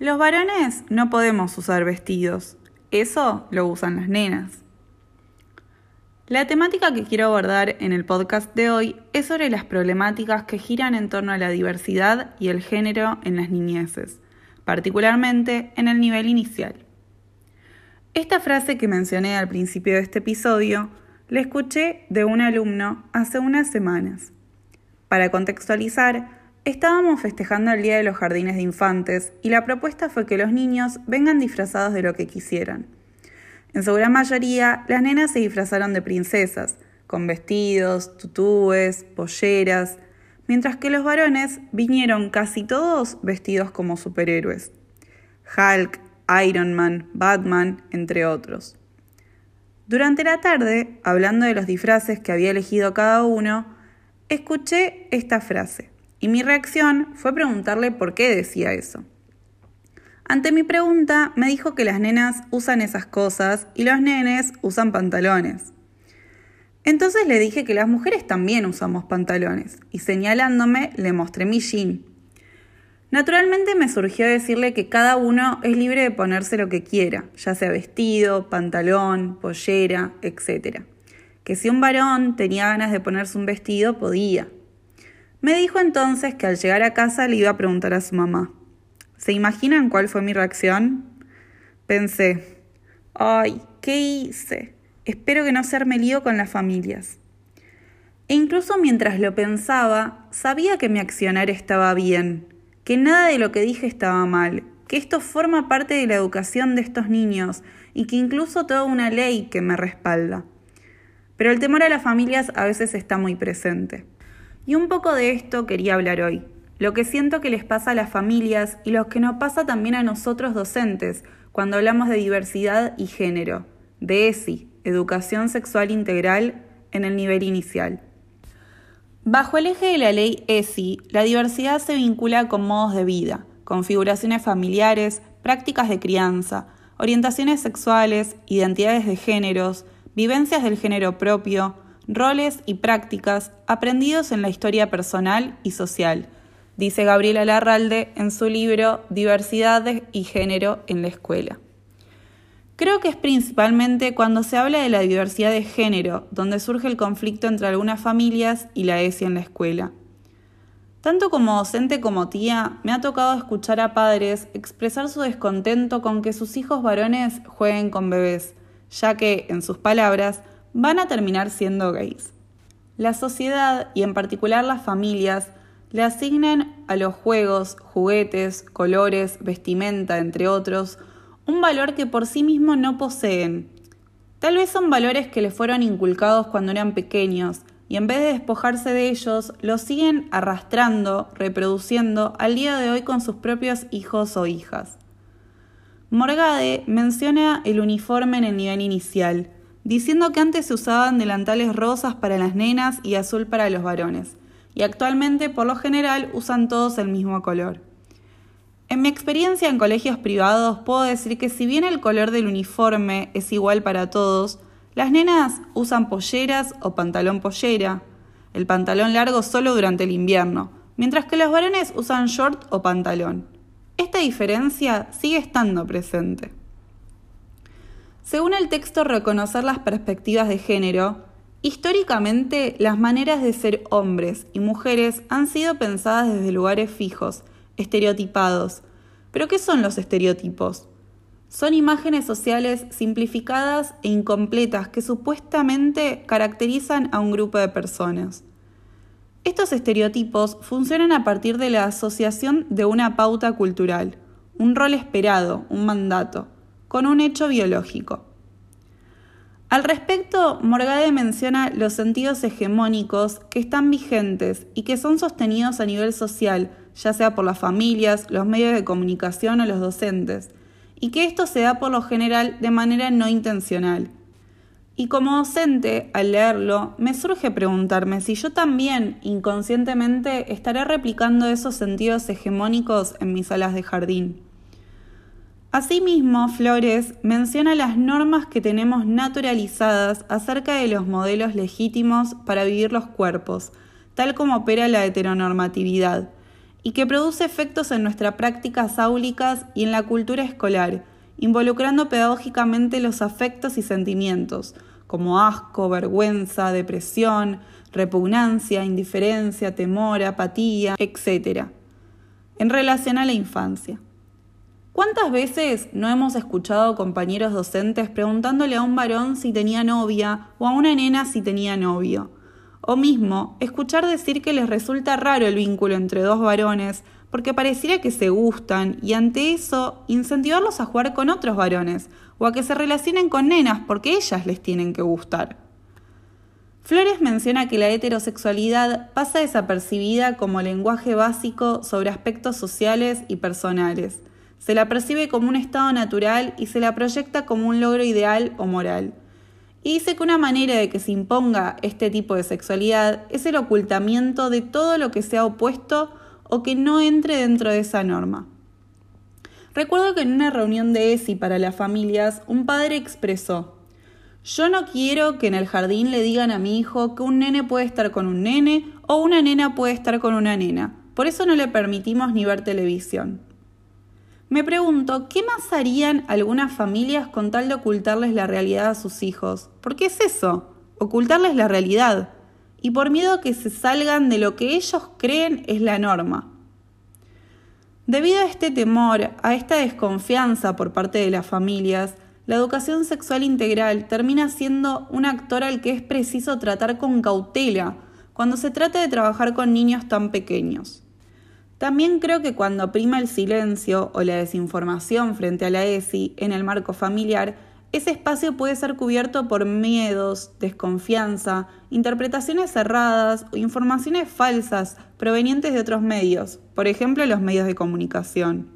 Los varones no podemos usar vestidos, eso lo usan las nenas. La temática que quiero abordar en el podcast de hoy es sobre las problemáticas que giran en torno a la diversidad y el género en las niñeces, particularmente en el nivel inicial. Esta frase que mencioné al principio de este episodio la escuché de un alumno hace unas semanas. Para contextualizar, Estábamos festejando el Día de los Jardines de Infantes y la propuesta fue que los niños vengan disfrazados de lo que quisieran. En su gran mayoría, las nenas se disfrazaron de princesas, con vestidos, tutúes, polleras, mientras que los varones vinieron casi todos vestidos como superhéroes. Hulk, Iron Man, Batman, entre otros. Durante la tarde, hablando de los disfraces que había elegido cada uno, escuché esta frase. Y mi reacción fue preguntarle por qué decía eso. Ante mi pregunta, me dijo que las nenas usan esas cosas y los nenes usan pantalones. Entonces le dije que las mujeres también usamos pantalones y señalándome le mostré mi jean. Naturalmente me surgió decirle que cada uno es libre de ponerse lo que quiera, ya sea vestido, pantalón, pollera, etc. Que si un varón tenía ganas de ponerse un vestido, podía. Me dijo entonces que al llegar a casa le iba a preguntar a su mamá. ¿Se imaginan cuál fue mi reacción? Pensé, ay, ¿qué hice? Espero que no se arme lío con las familias. E incluso mientras lo pensaba, sabía que mi accionar estaba bien, que nada de lo que dije estaba mal, que esto forma parte de la educación de estos niños y que incluso toda una ley que me respalda. Pero el temor a las familias a veces está muy presente. Y un poco de esto quería hablar hoy, lo que siento que les pasa a las familias y lo que nos pasa también a nosotros docentes cuando hablamos de diversidad y género, de ESI, Educación Sexual Integral, en el nivel inicial. Bajo el eje de la ley ESI, la diversidad se vincula con modos de vida, configuraciones familiares, prácticas de crianza, orientaciones sexuales, identidades de géneros, vivencias del género propio, roles y prácticas aprendidos en la historia personal y social, dice Gabriela Larralde en su libro Diversidad y Género en la Escuela. Creo que es principalmente cuando se habla de la diversidad de género donde surge el conflicto entre algunas familias y la ESI en la escuela. Tanto como docente como tía, me ha tocado escuchar a padres expresar su descontento con que sus hijos varones jueguen con bebés, ya que, en sus palabras, van a terminar siendo gays. La sociedad y en particular las familias le asignan a los juegos, juguetes, colores, vestimenta, entre otros, un valor que por sí mismo no poseen. Tal vez son valores que les fueron inculcados cuando eran pequeños y en vez de despojarse de ellos, los siguen arrastrando, reproduciendo al día de hoy con sus propios hijos o hijas. Morgade menciona el uniforme en el nivel inicial, diciendo que antes se usaban delantales rosas para las nenas y azul para los varones, y actualmente por lo general usan todos el mismo color. En mi experiencia en colegios privados puedo decir que si bien el color del uniforme es igual para todos, las nenas usan polleras o pantalón pollera, el pantalón largo solo durante el invierno, mientras que los varones usan short o pantalón. Esta diferencia sigue estando presente. Según el texto Reconocer las perspectivas de género, históricamente las maneras de ser hombres y mujeres han sido pensadas desde lugares fijos, estereotipados. ¿Pero qué son los estereotipos? Son imágenes sociales simplificadas e incompletas que supuestamente caracterizan a un grupo de personas. Estos estereotipos funcionan a partir de la asociación de una pauta cultural, un rol esperado, un mandato con un hecho biológico. Al respecto, Morgade menciona los sentidos hegemónicos que están vigentes y que son sostenidos a nivel social, ya sea por las familias, los medios de comunicación o los docentes, y que esto se da por lo general de manera no intencional. Y como docente, al leerlo, me surge preguntarme si yo también inconscientemente estaré replicando esos sentidos hegemónicos en mis salas de jardín. Asimismo, Flores menciona las normas que tenemos naturalizadas acerca de los modelos legítimos para vivir los cuerpos, tal como opera la heteronormatividad, y que produce efectos en nuestras prácticas áulicas y en la cultura escolar, involucrando pedagógicamente los afectos y sentimientos, como asco, vergüenza, depresión, repugnancia, indiferencia, temor, apatía, etc., en relación a la infancia. ¿Cuántas veces no hemos escuchado compañeros docentes preguntándole a un varón si tenía novia o a una nena si tenía novio? O mismo, escuchar decir que les resulta raro el vínculo entre dos varones porque pareciera que se gustan y ante eso incentivarlos a jugar con otros varones o a que se relacionen con nenas porque ellas les tienen que gustar. Flores menciona que la heterosexualidad pasa desapercibida como lenguaje básico sobre aspectos sociales y personales. Se la percibe como un estado natural y se la proyecta como un logro ideal o moral. Y dice que una manera de que se imponga este tipo de sexualidad es el ocultamiento de todo lo que sea opuesto o que no entre dentro de esa norma. Recuerdo que en una reunión de ESI para las familias, un padre expresó, yo no quiero que en el jardín le digan a mi hijo que un nene puede estar con un nene o una nena puede estar con una nena. Por eso no le permitimos ni ver televisión. Me pregunto, ¿qué más harían algunas familias con tal de ocultarles la realidad a sus hijos? ¿Por qué es eso? Ocultarles la realidad y por miedo a que se salgan de lo que ellos creen es la norma. Debido a este temor, a esta desconfianza por parte de las familias, la educación sexual integral termina siendo un actor al que es preciso tratar con cautela cuando se trata de trabajar con niños tan pequeños. También creo que cuando prima el silencio o la desinformación frente a la ESI en el marco familiar, ese espacio puede ser cubierto por miedos, desconfianza, interpretaciones cerradas o informaciones falsas provenientes de otros medios, por ejemplo los medios de comunicación.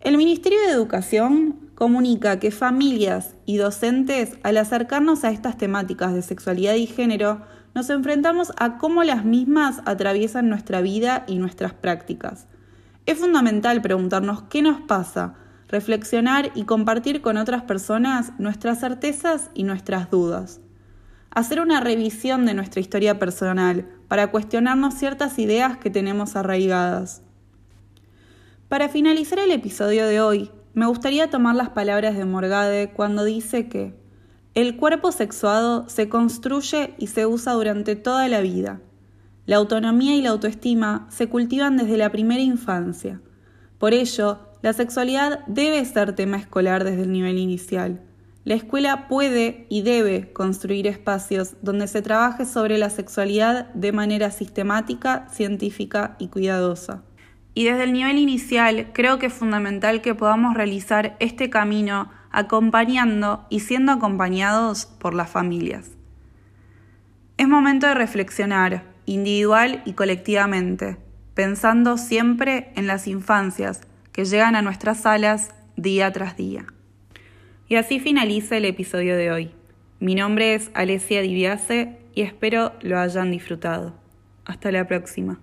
El Ministerio de Educación comunica que familias y docentes, al acercarnos a estas temáticas de sexualidad y género, nos enfrentamos a cómo las mismas atraviesan nuestra vida y nuestras prácticas. Es fundamental preguntarnos qué nos pasa, reflexionar y compartir con otras personas nuestras certezas y nuestras dudas. Hacer una revisión de nuestra historia personal para cuestionarnos ciertas ideas que tenemos arraigadas. Para finalizar el episodio de hoy, me gustaría tomar las palabras de Morgade cuando dice que el cuerpo sexuado se construye y se usa durante toda la vida. La autonomía y la autoestima se cultivan desde la primera infancia. Por ello, la sexualidad debe ser tema escolar desde el nivel inicial. La escuela puede y debe construir espacios donde se trabaje sobre la sexualidad de manera sistemática, científica y cuidadosa. Y desde el nivel inicial creo que es fundamental que podamos realizar este camino acompañando y siendo acompañados por las familias. Es momento de reflexionar, individual y colectivamente, pensando siempre en las infancias, que llegan a nuestras salas día tras día. Y así finaliza el episodio de hoy. Mi nombre es Alessia Diviase y espero lo hayan disfrutado. Hasta la próxima.